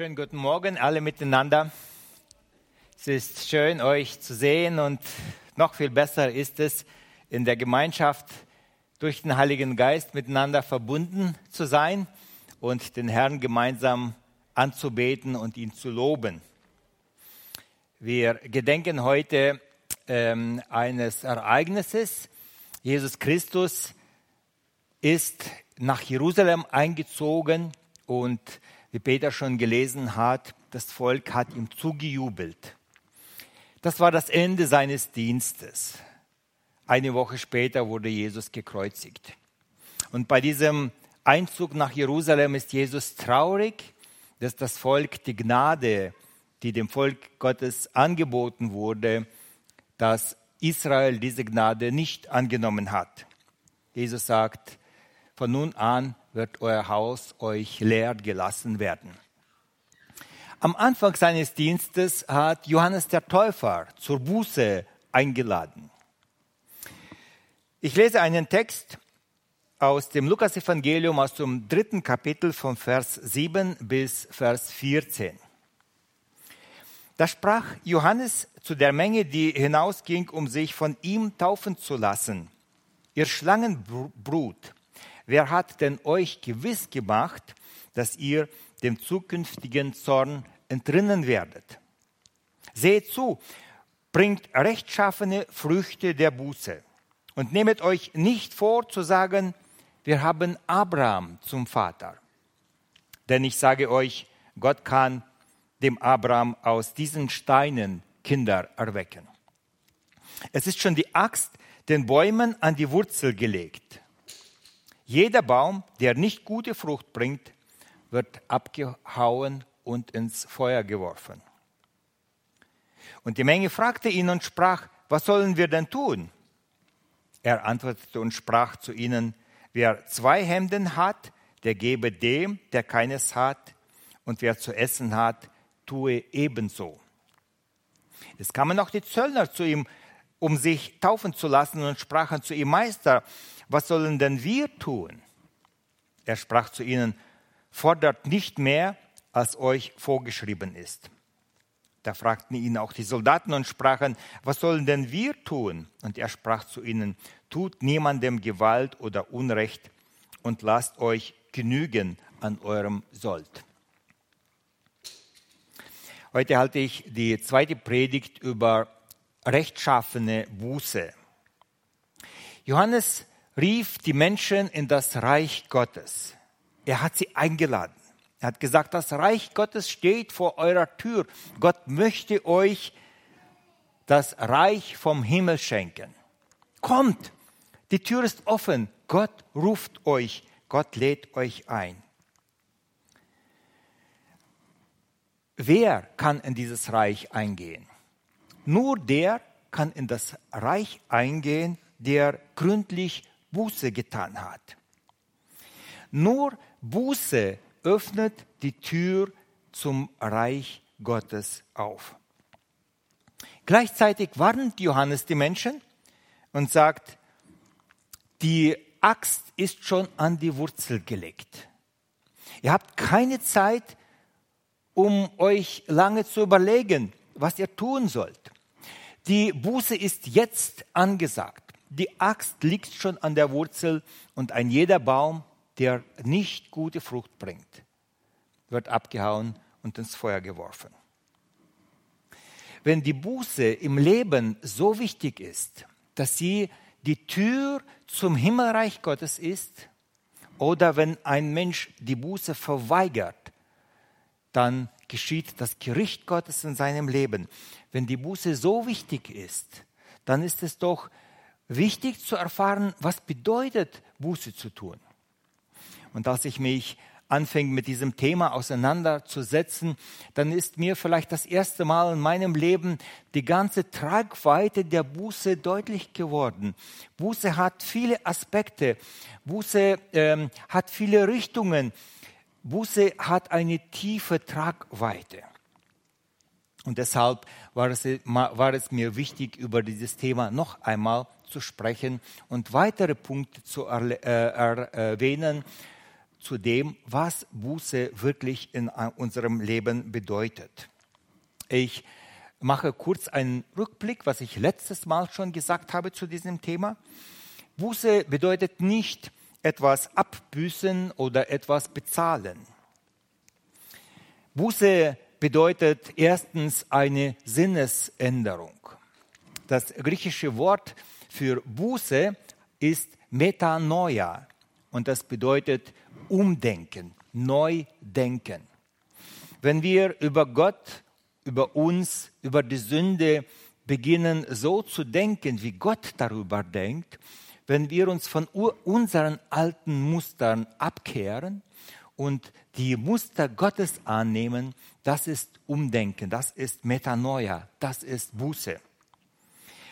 Schönen guten Morgen alle miteinander. Es ist schön, euch zu sehen und noch viel besser ist es, in der Gemeinschaft durch den Heiligen Geist miteinander verbunden zu sein und den Herrn gemeinsam anzubeten und ihn zu loben. Wir gedenken heute ähm, eines Ereignisses. Jesus Christus ist nach Jerusalem eingezogen und wie Peter schon gelesen hat, das Volk hat ihm zugejubelt. Das war das Ende seines Dienstes. Eine Woche später wurde Jesus gekreuzigt. Und bei diesem Einzug nach Jerusalem ist Jesus traurig, dass das Volk die Gnade, die dem Volk Gottes angeboten wurde, dass Israel diese Gnade nicht angenommen hat. Jesus sagt, von nun an wird euer Haus euch leer gelassen werden. Am Anfang seines Dienstes hat Johannes der Täufer zur Buße eingeladen. Ich lese einen Text aus dem Lukasevangelium aus dem dritten Kapitel von Vers 7 bis Vers 14. Da sprach Johannes zu der Menge, die hinausging, um sich von ihm taufen zu lassen. Ihr Schlangenbrut, Wer hat denn euch gewiss gemacht, dass ihr dem zukünftigen Zorn entrinnen werdet? Seht zu, bringt rechtschaffene Früchte der Buße und nehmet euch nicht vor zu sagen, wir haben Abraham zum Vater. Denn ich sage euch, Gott kann dem Abraham aus diesen Steinen Kinder erwecken. Es ist schon die Axt den Bäumen an die Wurzel gelegt. Jeder Baum, der nicht gute Frucht bringt, wird abgehauen und ins Feuer geworfen. Und die Menge fragte ihn und sprach, was sollen wir denn tun? Er antwortete und sprach zu ihnen, wer zwei Hemden hat, der gebe dem, der keines hat, und wer zu essen hat, tue ebenso. Es kamen auch die Zöllner zu ihm, um sich taufen zu lassen und sprachen zu ihm, Meister, was sollen denn wir tun? Er sprach zu ihnen, fordert nicht mehr, als euch vorgeschrieben ist. Da fragten ihn auch die Soldaten und sprachen, was sollen denn wir tun? Und er sprach zu ihnen, tut niemandem Gewalt oder Unrecht und lasst euch genügen an eurem Sold. Heute halte ich die zweite Predigt über rechtschaffene Buße. Johannes rief die Menschen in das Reich Gottes. Er hat sie eingeladen. Er hat gesagt, das Reich Gottes steht vor eurer Tür. Gott möchte euch das Reich vom Himmel schenken. Kommt, die Tür ist offen. Gott ruft euch. Gott lädt euch ein. Wer kann in dieses Reich eingehen? Nur der kann in das Reich eingehen, der gründlich Buße getan hat. Nur Buße öffnet die Tür zum Reich Gottes auf. Gleichzeitig warnt Johannes die Menschen und sagt, die Axt ist schon an die Wurzel gelegt. Ihr habt keine Zeit, um euch lange zu überlegen, was ihr tun sollt. Die Buße ist jetzt angesagt. Die Axt liegt schon an der Wurzel und ein jeder Baum, der nicht gute Frucht bringt, wird abgehauen und ins Feuer geworfen. Wenn die Buße im Leben so wichtig ist, dass sie die Tür zum Himmelreich Gottes ist, oder wenn ein Mensch die Buße verweigert, dann geschieht das Gericht Gottes in seinem Leben. Wenn die Buße so wichtig ist, dann ist es doch wichtig zu erfahren, was bedeutet Buße zu tun. Und als ich mich anfing mit diesem Thema auseinanderzusetzen, dann ist mir vielleicht das erste Mal in meinem Leben die ganze Tragweite der Buße deutlich geworden. Buße hat viele Aspekte, Buße ähm, hat viele Richtungen, Buße hat eine tiefe Tragweite. Und deshalb war es, war es mir wichtig, über dieses Thema noch einmal zu sprechen und weitere Punkte zu äh, erwähnen, zu dem, was Buße wirklich in unserem Leben bedeutet. Ich mache kurz einen Rückblick, was ich letztes Mal schon gesagt habe zu diesem Thema. Buße bedeutet nicht etwas abbüßen oder etwas bezahlen. Buße bedeutet erstens eine Sinnesänderung. Das griechische Wort für Buße ist Metanoia und das bedeutet umdenken, neu denken. Wenn wir über Gott, über uns, über die Sünde beginnen so zu denken, wie Gott darüber denkt, wenn wir uns von unseren alten Mustern abkehren und die Muster Gottes annehmen, das ist Umdenken, das ist Metanoia, das ist Buße.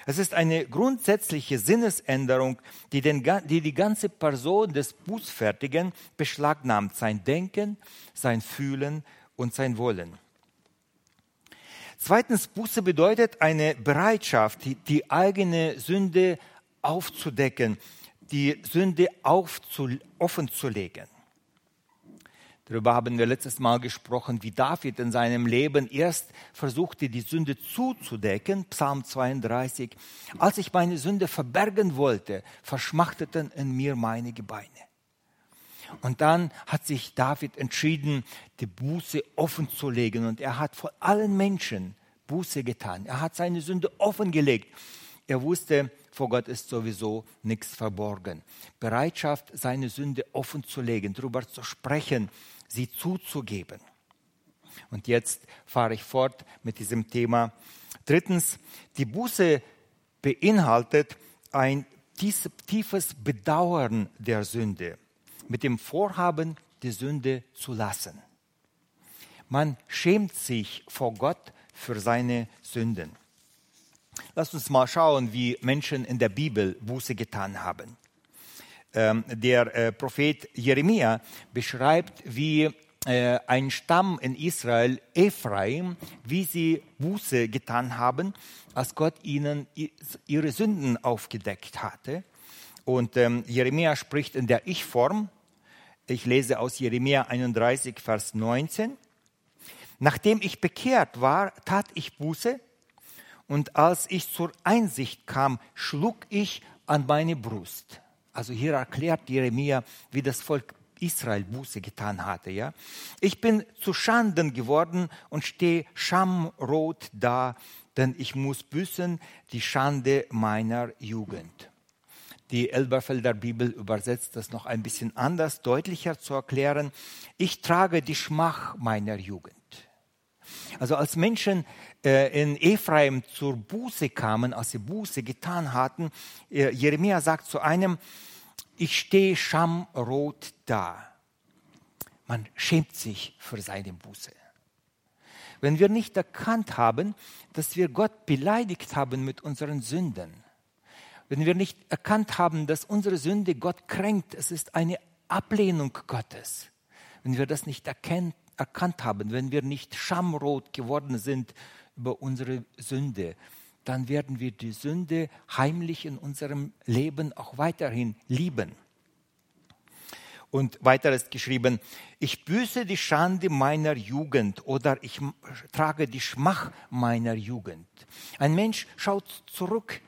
Es ist eine grundsätzliche Sinnesänderung, die, den, die die ganze Person des Bußfertigen beschlagnahmt, sein Denken, sein Fühlen und sein Wollen. Zweitens, Buße bedeutet eine Bereitschaft, die, die eigene Sünde aufzudecken, die Sünde aufzu, offenzulegen. Darüber haben wir letztes Mal gesprochen, wie David in seinem Leben erst versuchte, die Sünde zuzudecken, Psalm 32. Als ich meine Sünde verbergen wollte, verschmachteten in mir meine Gebeine. Und dann hat sich David entschieden, die Buße offen zu legen. Und er hat vor allen Menschen Buße getan. Er hat seine Sünde offengelegt. Er wusste, vor Gott ist sowieso nichts verborgen. Bereitschaft, seine Sünde offen zu legen, darüber zu sprechen, sie zuzugeben. Und jetzt fahre ich fort mit diesem Thema. Drittens, die Buße beinhaltet ein tiefes Bedauern der Sünde mit dem Vorhaben, die Sünde zu lassen. Man schämt sich vor Gott für seine Sünden. Lass uns mal schauen, wie Menschen in der Bibel Buße getan haben. Ähm, der äh, Prophet Jeremia beschreibt, wie äh, ein Stamm in Israel, Ephraim, wie sie Buße getan haben, als Gott ihnen ihre Sünden aufgedeckt hatte. Und ähm, Jeremia spricht in der Ich-Form. Ich lese aus Jeremia 31, Vers 19. Nachdem ich bekehrt war, tat ich Buße, und als ich zur Einsicht kam, schlug ich an meine Brust. Also hier erklärt Jeremia, wie das Volk Israel Buße getan hatte. Ja? Ich bin zu Schanden geworden und stehe schamrot da, denn ich muss büßen die Schande meiner Jugend. Die Elberfelder Bibel übersetzt das noch ein bisschen anders, deutlicher zu erklären. Ich trage die Schmach meiner Jugend. Also als Menschen in Ephraim zur Buße kamen, als sie Buße getan hatten, äh, Jeremia sagt zu einem, ich stehe schamrot da. Man schämt sich für seine Buße. Wenn wir nicht erkannt haben, dass wir Gott beleidigt haben mit unseren Sünden, wenn wir nicht erkannt haben, dass unsere Sünde Gott kränkt, es ist eine Ablehnung Gottes, wenn wir das nicht erkennt, erkannt haben, wenn wir nicht schamrot geworden sind über unsere Sünde, dann werden wir die Sünde heimlich in unserem Leben auch weiterhin lieben. Und weiter ist geschrieben, ich büße die Schande meiner Jugend oder ich trage die Schmach meiner Jugend. Ein Mensch schaut zurück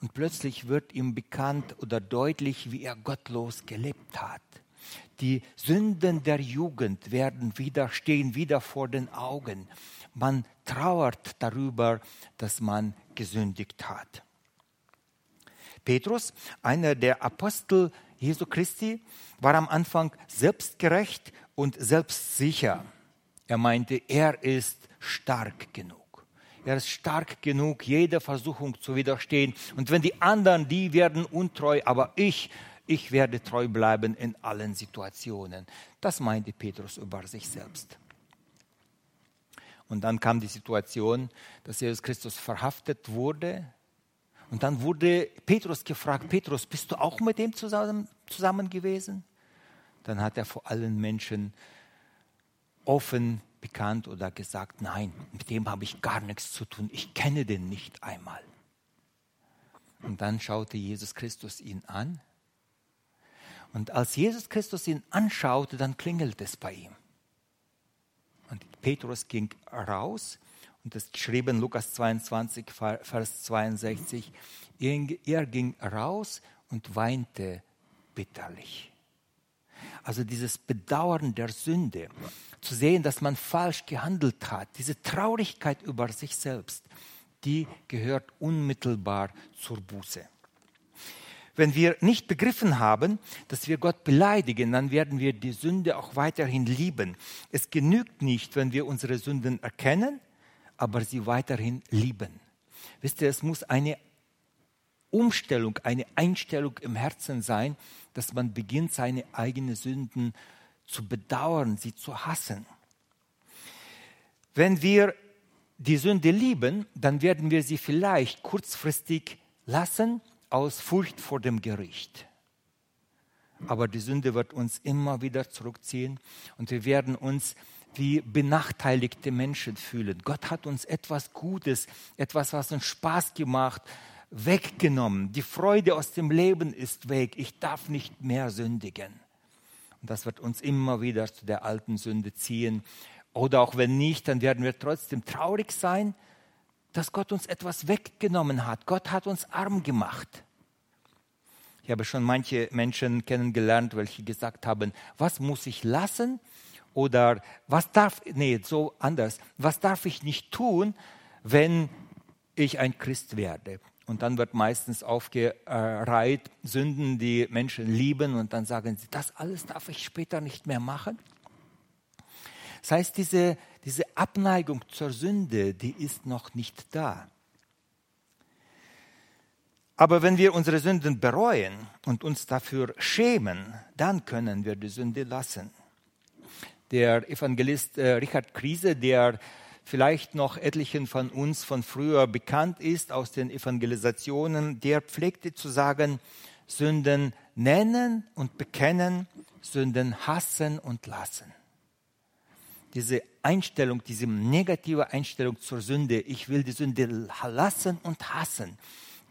und plötzlich wird ihm bekannt oder deutlich, wie er gottlos gelebt hat. Die Sünden der Jugend werden wieder, stehen wieder vor den Augen. Man trauert darüber, dass man gesündigt hat. Petrus, einer der Apostel Jesu Christi, war am Anfang selbstgerecht und selbstsicher. Er meinte, er ist stark genug. Er ist stark genug, jeder Versuchung zu widerstehen. Und wenn die anderen, die werden untreu, aber ich, ich werde treu bleiben in allen Situationen. Das meinte Petrus über sich selbst. Und dann kam die Situation, dass Jesus Christus verhaftet wurde. Und dann wurde Petrus gefragt, Petrus, bist du auch mit dem zusammen, zusammen gewesen? Dann hat er vor allen Menschen offen bekannt oder gesagt, nein, mit dem habe ich gar nichts zu tun, ich kenne den nicht einmal. Und dann schaute Jesus Christus ihn an Und als Jesus Christus ihn anschaute, dann klingelt es bei ihm. Petrus ging raus und das geschrieben Lukas 22, Vers 62. Er ging raus und weinte bitterlich. Also dieses Bedauern der Sünde, zu sehen, dass man falsch gehandelt hat, diese Traurigkeit über sich selbst, die gehört unmittelbar zur Buße. Wenn wir nicht begriffen haben, dass wir Gott beleidigen, dann werden wir die Sünde auch weiterhin lieben. Es genügt nicht, wenn wir unsere Sünden erkennen, aber sie weiterhin lieben. Wisst ihr, es muss eine Umstellung, eine Einstellung im Herzen sein, dass man beginnt, seine eigenen Sünden zu bedauern, sie zu hassen. Wenn wir die Sünde lieben, dann werden wir sie vielleicht kurzfristig lassen aus Furcht vor dem Gericht. Aber die Sünde wird uns immer wieder zurückziehen und wir werden uns wie benachteiligte Menschen fühlen. Gott hat uns etwas Gutes, etwas, was uns Spaß gemacht, weggenommen. Die Freude aus dem Leben ist weg. Ich darf nicht mehr sündigen. Und das wird uns immer wieder zu der alten Sünde ziehen. Oder auch wenn nicht, dann werden wir trotzdem traurig sein, dass Gott uns etwas weggenommen hat. Gott hat uns arm gemacht. Ich habe schon manche Menschen kennengelernt, welche gesagt haben, was muss ich lassen? Oder was darf, nee, so anders, was darf ich nicht tun, wenn ich ein Christ werde? Und dann wird meistens aufgereiht Sünden, die Menschen lieben und dann sagen sie, das alles darf ich später nicht mehr machen. Das heißt, diese, diese Abneigung zur Sünde, die ist noch nicht da. Aber wenn wir unsere Sünden bereuen und uns dafür schämen, dann können wir die Sünde lassen. Der Evangelist äh, Richard Krise, der vielleicht noch etlichen von uns von früher bekannt ist aus den Evangelisationen, der pflegte zu sagen, Sünden nennen und bekennen, Sünden hassen und lassen diese Einstellung, diese negative Einstellung zur Sünde, ich will die Sünde lassen und hassen,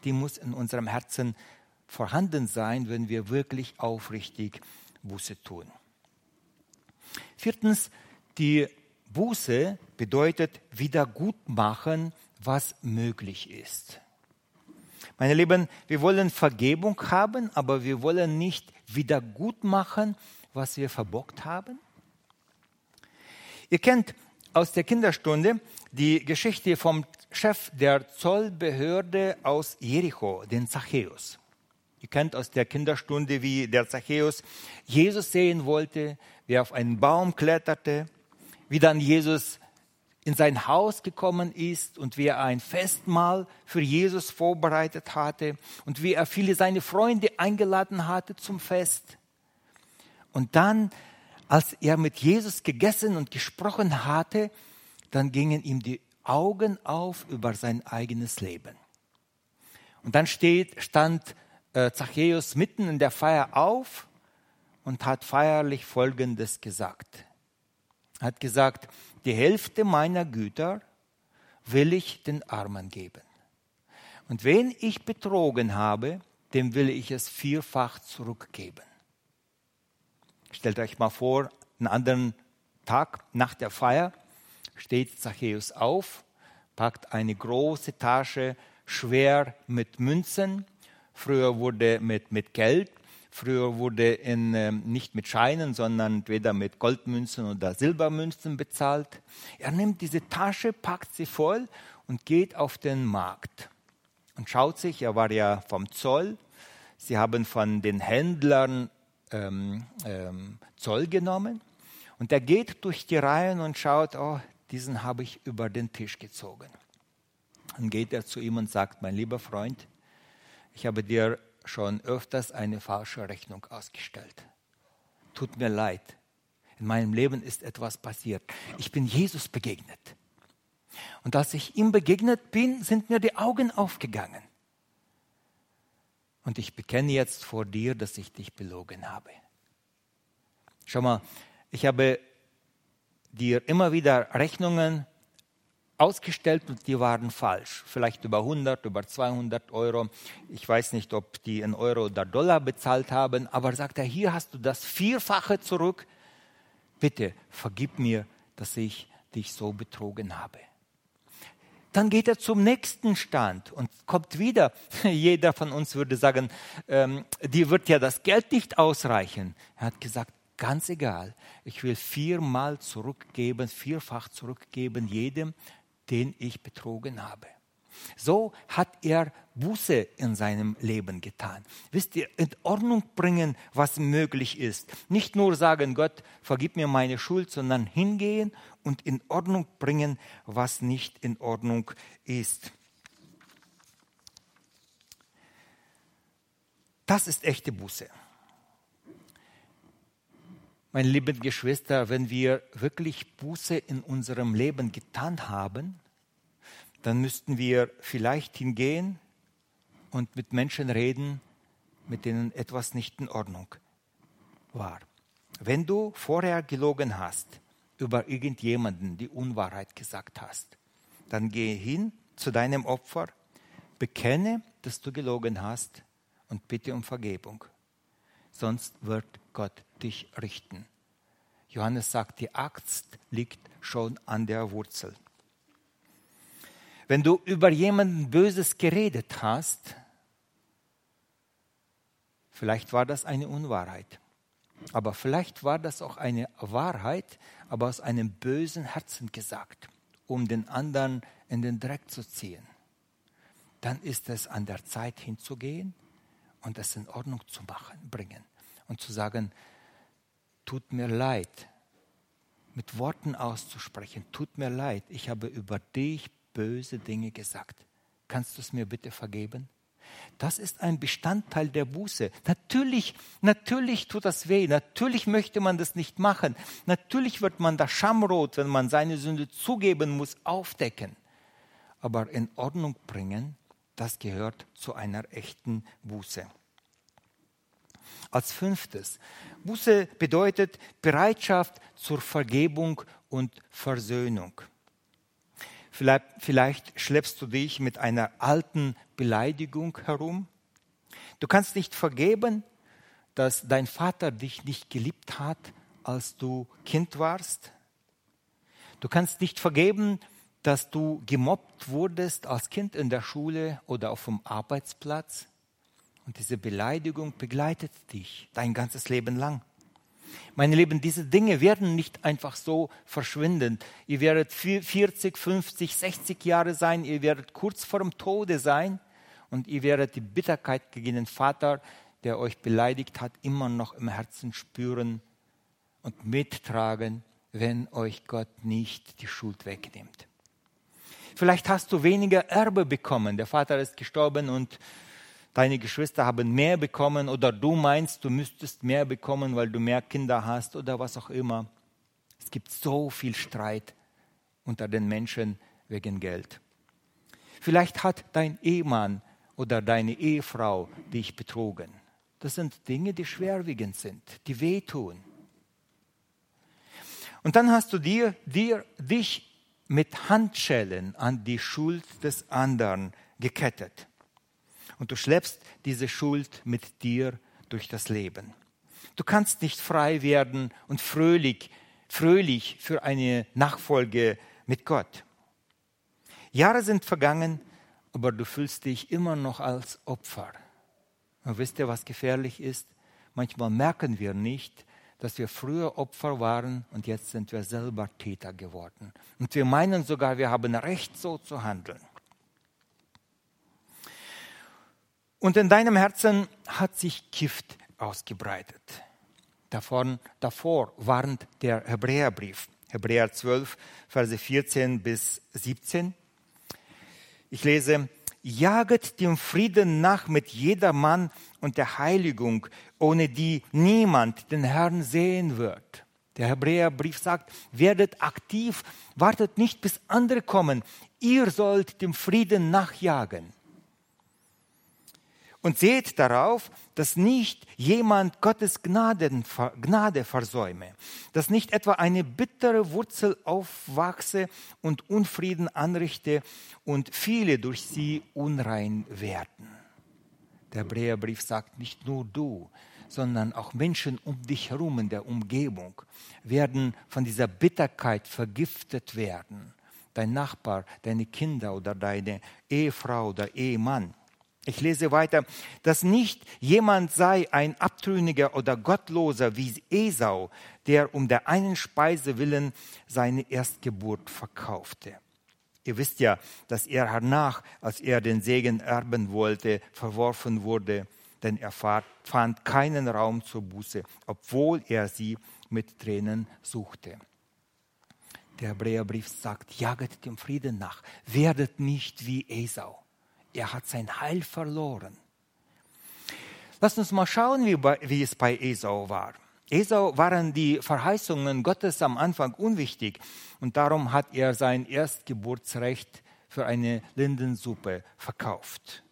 die muss in unserem Herzen vorhanden sein, wenn wir wirklich aufrichtig Buße tun. Viertens, die Buße bedeutet Wiedergutmachen, was möglich ist. Meine Lieben, wir wollen Vergebung haben, aber wir wollen nicht Wiedergutmachen, was wir verbockt haben. Ihr kennt aus der Kinderstunde die Geschichte vom Chef der Zollbehörde aus Jericho, den Zachäus. Ihr kennt aus der Kinderstunde, wie der Zachäus Jesus sehen wollte, wie er auf einen Baum kletterte, wie dann Jesus in sein Haus gekommen ist und wie er ein Festmahl für Jesus vorbereitet hatte und wie er viele seine Freunde eingeladen hatte zum Fest. Und dann als er mit Jesus gegessen und gesprochen hatte, dann gingen ihm die Augen auf über sein eigenes Leben. Und dann steht, stand äh, Zachäus mitten in der Feier auf und hat feierlich Folgendes gesagt. Er hat gesagt, die Hälfte meiner Güter will ich den Armen geben. Und wen ich betrogen habe, dem will ich es vierfach zurückgeben. Stellt euch mal vor, einen anderen Tag nach der Feier steht Zachäus auf, packt eine große Tasche schwer mit Münzen. Früher wurde mit, mit Geld, früher wurde in, äh, nicht mit Scheinen, sondern entweder mit Goldmünzen oder Silbermünzen bezahlt. Er nimmt diese Tasche, packt sie voll und geht auf den Markt und schaut sich, er war ja vom Zoll, sie haben von den Händlern ähm, ähm, Zoll genommen und er geht durch die Reihen und schaut, oh, diesen habe ich über den Tisch gezogen. Dann geht er zu ihm und sagt, mein lieber Freund, ich habe dir schon öfters eine falsche Rechnung ausgestellt. Tut mir leid. In meinem Leben ist etwas passiert. Ich bin Jesus begegnet. Und als ich ihm begegnet bin, sind mir die Augen aufgegangen. Und ich bekenne jetzt vor dir, dass ich dich belogen habe. Schau mal, ich habe dir immer wieder Rechnungen ausgestellt und die waren falsch. Vielleicht über 100, über 200 Euro. Ich weiß nicht, ob die in Euro oder Dollar bezahlt haben, aber sagt er, hier hast du das Vierfache zurück. Bitte vergib mir, dass ich dich so betrogen habe. Dann geht er zum nächsten Stand und kommt wieder. Jeder von uns würde sagen, ähm, dir wird ja das Geld nicht ausreichen. Er hat gesagt, ganz egal, ich will viermal zurückgeben, vierfach zurückgeben jedem, den ich betrogen habe. So hat er Buße in seinem Leben getan. Wisst ihr, in Ordnung bringen, was möglich ist. Nicht nur sagen, Gott, vergib mir meine Schuld, sondern hingehen und in Ordnung bringen, was nicht in Ordnung ist. Das ist echte Buße. Meine lieben Geschwister, wenn wir wirklich Buße in unserem Leben getan haben, dann müssten wir vielleicht hingehen und mit Menschen reden, mit denen etwas nicht in Ordnung war. Wenn du vorher gelogen hast, über irgendjemanden die Unwahrheit gesagt hast, dann gehe hin zu deinem Opfer, bekenne, dass du gelogen hast und bitte um Vergebung. Sonst wird Gott dich richten. Johannes sagt, die Axt liegt schon an der Wurzel. Wenn du über jemanden Böses geredet hast, vielleicht war das eine Unwahrheit, aber vielleicht war das auch eine Wahrheit, aber aus einem bösen Herzen gesagt, um den anderen in den Dreck zu ziehen. Dann ist es an der Zeit hinzugehen und es in Ordnung zu machen, bringen und zu sagen, tut mir leid, mit Worten auszusprechen, tut mir leid, ich habe über dich böse Dinge gesagt. Kannst du es mir bitte vergeben? Das ist ein Bestandteil der Buße. Natürlich, natürlich tut das weh. Natürlich möchte man das nicht machen. Natürlich wird man da schamrot, wenn man seine Sünde zugeben muss, aufdecken. Aber in Ordnung bringen, das gehört zu einer echten Buße. Als fünftes, Buße bedeutet Bereitschaft zur Vergebung und Versöhnung. Vielleicht, vielleicht schleppst du dich mit einer alten Beleidigung herum. Du kannst nicht vergeben, dass dein Vater dich nicht geliebt hat, als du Kind warst. Du kannst nicht vergeben, dass du gemobbt wurdest als Kind in der Schule oder auf dem Arbeitsplatz. Und diese Beleidigung begleitet dich dein ganzes Leben lang. Meine Lieben, diese Dinge werden nicht einfach so verschwinden. Ihr werdet 40, 50, 60 Jahre sein, ihr werdet kurz vor dem Tode sein und ihr werdet die Bitterkeit gegen den Vater, der euch beleidigt hat, immer noch im Herzen spüren und mittragen, wenn euch Gott nicht die Schuld wegnimmt. Vielleicht hast du weniger Erbe bekommen. Der Vater ist gestorben und deine Geschwister haben mehr bekommen oder du meinst, du müsstest mehr bekommen, weil du mehr Kinder hast oder was auch immer. Es gibt so viel Streit unter den Menschen wegen Geld. Vielleicht hat dein Ehemann oder deine Ehefrau dich betrogen. Das sind Dinge, die schwerwiegend sind, die wehtun. Und dann hast du dir, dir dich mit Handschellen an die Schuld des anderen gekettet und du schleppst diese Schuld mit dir durch das Leben. Du kannst nicht frei werden und fröhlich, fröhlich für eine Nachfolge mit Gott. Jahre sind vergangen, aber du fühlst dich immer noch als Opfer. Und wisst ihr, was gefährlich ist? Manchmal merken wir nicht, dass wir früher Opfer waren und jetzt sind wir selber Täter geworden. Und wir meinen sogar, wir haben Recht, so zu handeln. Und in deinem Herzen hat sich Gift ausgebreitet. Davon, davor warnt der Hebräerbrief, Hebräer 12, Verse 14 bis 17. Ich lese, jaget dem Frieden nach mit jedermann und der Heiligung, ohne die niemand den Herrn sehen wird. Der Hebräerbrief sagt, werdet aktiv, wartet nicht bis andere kommen, ihr sollt dem Frieden nachjagen. Und seht darauf, dass nicht jemand Gottes Gnaden, Gnade versäume, dass nicht etwa eine bittere Wurzel aufwachse und Unfrieden anrichte und viele durch sie unrein werden. Der Hebräerbrief sagt, nicht nur du, sondern auch Menschen um dich herum in der Umgebung werden von dieser Bitterkeit vergiftet werden. Dein Nachbar, deine Kinder oder deine Ehefrau oder Ehemann. Ich lese weiter, dass nicht jemand sei ein Abtrünniger oder Gottloser wie Esau, der um der einen Speise willen seine Erstgeburt verkaufte. Ihr wisst ja, dass er hernach, als er den Segen erben wollte, verworfen wurde, denn er fand keinen Raum zur Buße, obwohl er sie mit Tränen suchte. Der Hebräerbrief sagt, jaget dem Frieden nach, werdet nicht wie Esau er hat sein Heil verloren. Lass uns mal schauen, wie, wie es bei Esau war. Esau waren die Verheißungen Gottes am Anfang unwichtig und darum hat er sein Erstgeburtsrecht für eine Lindensuppe verkauft.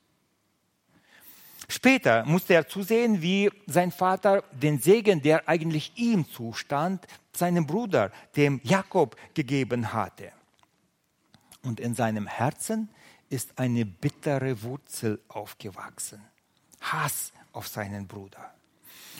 Später musste er zusehen, wie sein Vater den Segen, der eigentlich ihm zustand, seinem Bruder, dem Jakob, gegeben hatte. Und in seinem Herzen ist eine bittere Wurzel aufgewachsen. Hass auf seinen Bruder.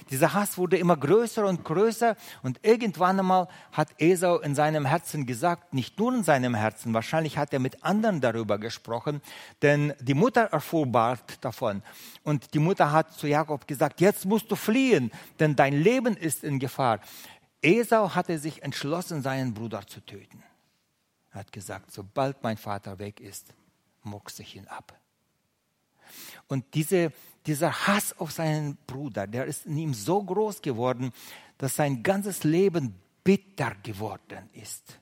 Dieser Hass wurde immer größer und größer und irgendwann einmal hat Esau in seinem Herzen gesagt, nicht nur in seinem Herzen, wahrscheinlich hat er mit anderen darüber gesprochen, denn die Mutter erfuhr bald davon und die Mutter hat zu Jakob gesagt, jetzt musst du fliehen, denn dein Leben ist in Gefahr. Esau hatte sich entschlossen, seinen Bruder zu töten. Er hat gesagt, sobald mein Vater weg ist, mockse ich ihn ab. Und diese, dieser Hass auf seinen Bruder, der ist in ihm so groß geworden, dass sein ganzes Leben bitter geworden ist.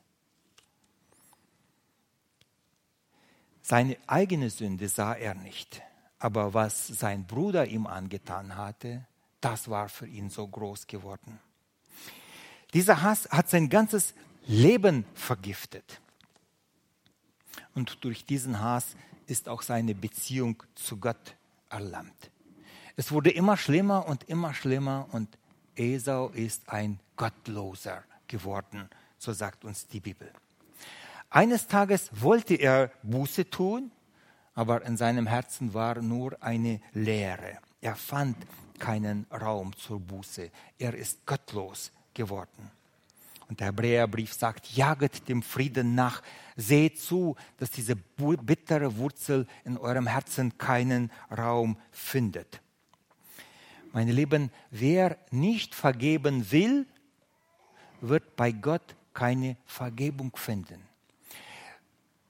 Seine eigene Sünde sah er nicht, aber was sein Bruder ihm angetan hatte, das war für ihn so groß geworden. Dieser Hass hat sein ganzes Leben vergiftet. Und durch diesen Hass ist auch seine Beziehung zu Gott erlammt. Es wurde immer schlimmer und immer schlimmer und Esau ist ein Gottloser geworden, so sagt uns die Bibel. Eines Tages wollte er Buße tun, aber in seinem Herzen war nur eine Leere. Er fand keinen Raum zur Buße. Er ist gottlos geworden. Und der Hebräerbrief sagt, jaget dem Frieden nach, seht zu, dass diese bittere Wurzel in eurem Herzen keinen Raum findet. Meine Lieben, wer nicht vergeben will, wird bei Gott keine Vergebung finden.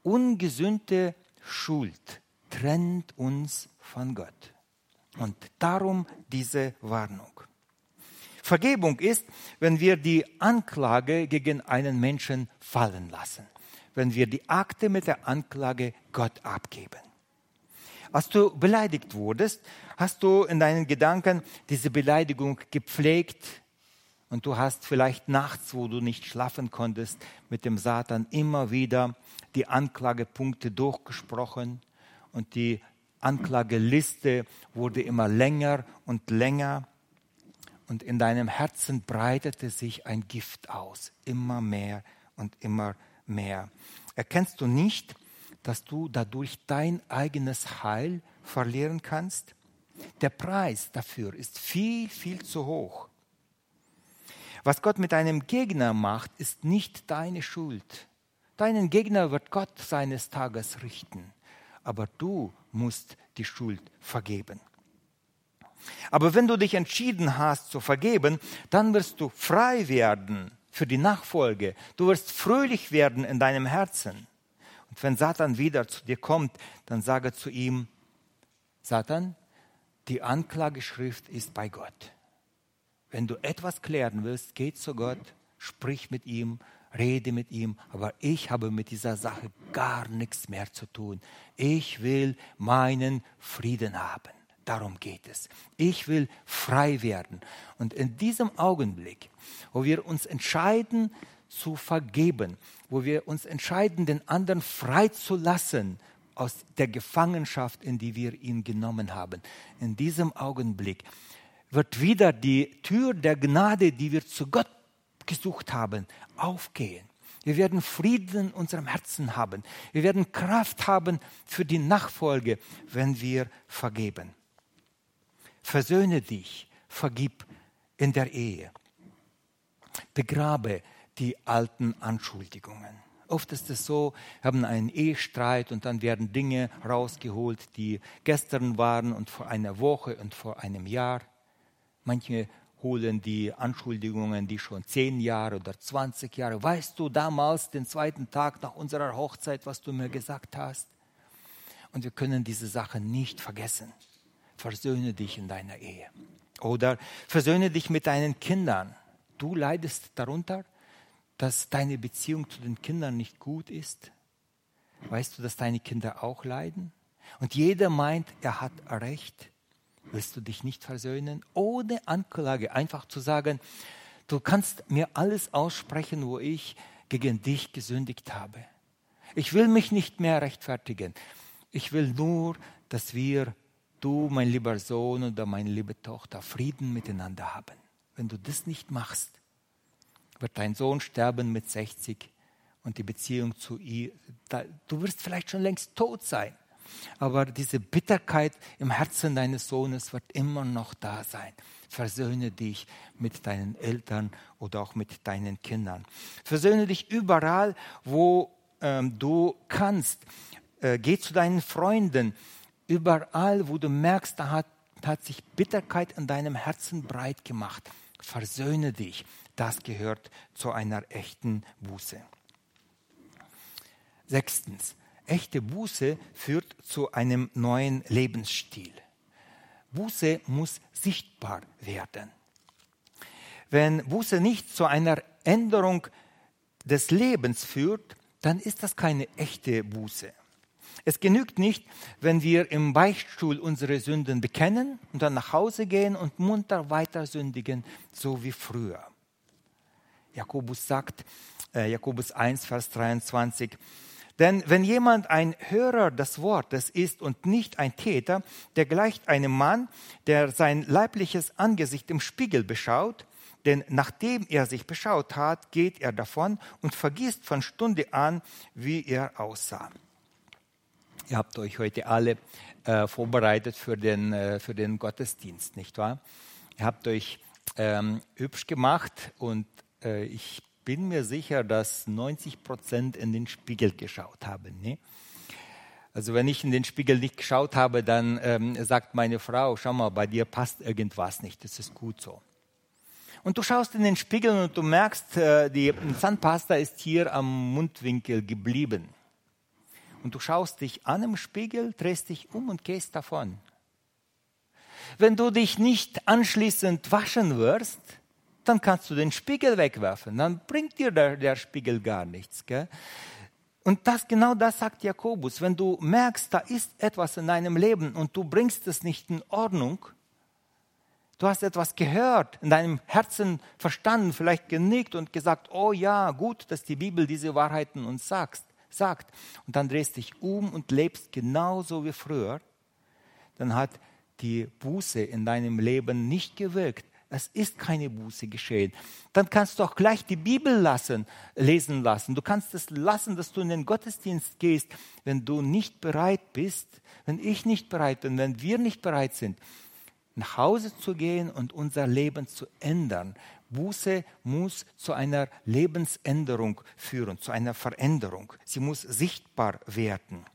Ungesühnte Schuld trennt uns von Gott. Und darum diese Warnung. Vergebung ist, wenn wir die Anklage gegen einen Menschen fallen lassen, wenn wir die Akte mit der Anklage Gott abgeben. Als du beleidigt wurdest, hast du in deinen Gedanken diese Beleidigung gepflegt und du hast vielleicht nachts, wo du nicht schlafen konntest, mit dem Satan immer wieder die Anklagepunkte durchgesprochen und die Anklageliste wurde immer länger und länger und in deinem Herzen breitete sich ein Gift aus, immer mehr und immer mehr. Erkennst du nicht, dass du dadurch dein eigenes Heil verlieren kannst? Der Preis dafür ist viel, viel zu hoch. Was Gott mit einem Gegner macht, ist nicht deine Schuld. Deinen Gegner wird Gott seines Tages richten, aber du musst die Schuld vergeben. Aber wenn du dich entschieden hast zu vergeben, dann wirst du frei werden für die Nachfolge. Du wirst fröhlich werden in deinem Herzen. Und wenn Satan wieder zu dir kommt, dann sage zu ihm, Satan, die Anklageschrift ist bei Gott. Wenn du etwas klären willst, geh zu Gott, sprich mit ihm, rede mit ihm, aber ich habe mit dieser Sache gar nichts mehr zu tun. Ich will meinen Frieden haben. Darum geht es. Ich will frei werden. Und in diesem Augenblick, wo wir uns entscheiden zu vergeben, wo wir uns entscheiden, den anderen frei zu lassen aus der Gefangenschaft, in die wir ihn genommen haben. In diesem Augenblick wird wieder die Tür der Gnade, die wir zu Gott gesucht haben, aufgehen. Wir werden Frieden in unserem Herzen haben. Wir werden Kraft haben für die Nachfolge, wenn wir vergeben. Versöhne dich, vergib in der Ehe. Begrabe die alten Anschuldigungen. Oft ist es so, wir haben einen Ehestreit und dann werden Dinge rausgeholt, die gestern waren und vor einer Woche und vor einem Jahr. Manche holen die Anschuldigungen, die schon zehn Jahre oder 20 Jahre. Weißt du damals, den zweiten Tag nach unserer Hochzeit, was du mir gesagt hast? Und wir können diese Sache nicht vergessen. Versöhne dich in deiner Ehe. Oder versöhne dich mit deinen Kindern. Du leidest darunter, dass deine Beziehung zu den Kindern nicht gut ist? Weißt du, dass deine Kinder auch leiden? Und jeder meint, er hat Recht. Willst du dich nicht versöhnen? Ohne Anklage, einfach zu sagen, du kannst mir alles aussprechen, wo ich gegen dich gesündigt habe. Ich will mich nicht mehr rechtfertigen. Ich will nur, dass wir, du, mein lieber Sohn oder meine liebe Tochter, Frieden miteinander haben. Wenn du das nicht machst, wird dein Sohn sterben mit 60 und die Beziehung zu ihr, du wirst vielleicht schon längst tot sein. Aber diese Bitterkeit im Herzen deines Sohnes wird immer noch da sein. Versöhne dich mit deinen Eltern oder auch mit deinen Kindern. Versöhne dich überall, wo ähm, du kannst. Äh, geh zu deinen Freunden. Überall, wo du merkst, da hat, hat sich Bitterkeit in deinem Herzen breit gemacht. Versöhne dich. Das gehört zu einer echten Buße. Sechstens, echte Buße führt zu einem neuen Lebensstil. Buße muss sichtbar werden. Wenn Buße nicht zu einer Änderung des Lebens führt, dann ist das keine echte Buße. Es genügt nicht, wenn wir im Beichtstuhl unsere Sünden bekennen und dann nach Hause gehen und munter weiter sündigen, so wie früher. Jakobus sagt, äh, Jakobus 1, Vers 23, denn wenn jemand ein Hörer des Wortes ist und nicht ein Täter, der gleicht einem Mann, der sein leibliches Angesicht im Spiegel beschaut, denn nachdem er sich beschaut hat, geht er davon und vergisst von Stunde an, wie er aussah. Ihr habt euch heute alle äh, vorbereitet für den, äh, für den Gottesdienst, nicht wahr? Ihr habt euch ähm, hübsch gemacht und äh, ich bin mir sicher, dass 90 Prozent in den Spiegel geschaut haben. Ne? Also wenn ich in den Spiegel nicht geschaut habe, dann ähm, sagt meine Frau, schau mal, bei dir passt irgendwas nicht, das ist gut so. Und du schaust in den Spiegel und du merkst, äh, die Zahnpasta ist hier am Mundwinkel geblieben. Und du schaust dich an im Spiegel, drehst dich um und gehst davon. Wenn du dich nicht anschließend waschen wirst, dann kannst du den Spiegel wegwerfen. Dann bringt dir der, der Spiegel gar nichts. Gell? Und das, genau das sagt Jakobus. Wenn du merkst, da ist etwas in deinem Leben und du bringst es nicht in Ordnung, du hast etwas gehört, in deinem Herzen verstanden, vielleicht genickt und gesagt, oh ja, gut, dass die Bibel diese Wahrheiten uns sagt, sagt. Und dann drehst dich um und lebst genauso wie früher, dann hat die Buße in deinem Leben nicht gewirkt. Es ist keine Buße geschehen. Dann kannst du auch gleich die Bibel lassen, lesen lassen. Du kannst es lassen, dass du in den Gottesdienst gehst, wenn du nicht bereit bist, wenn ich nicht bereit bin, wenn wir nicht bereit sind, nach Hause zu gehen und unser Leben zu ändern. Buße muss zu einer Lebensänderung führen, zu einer Veränderung. Sie muss sichtbar werden.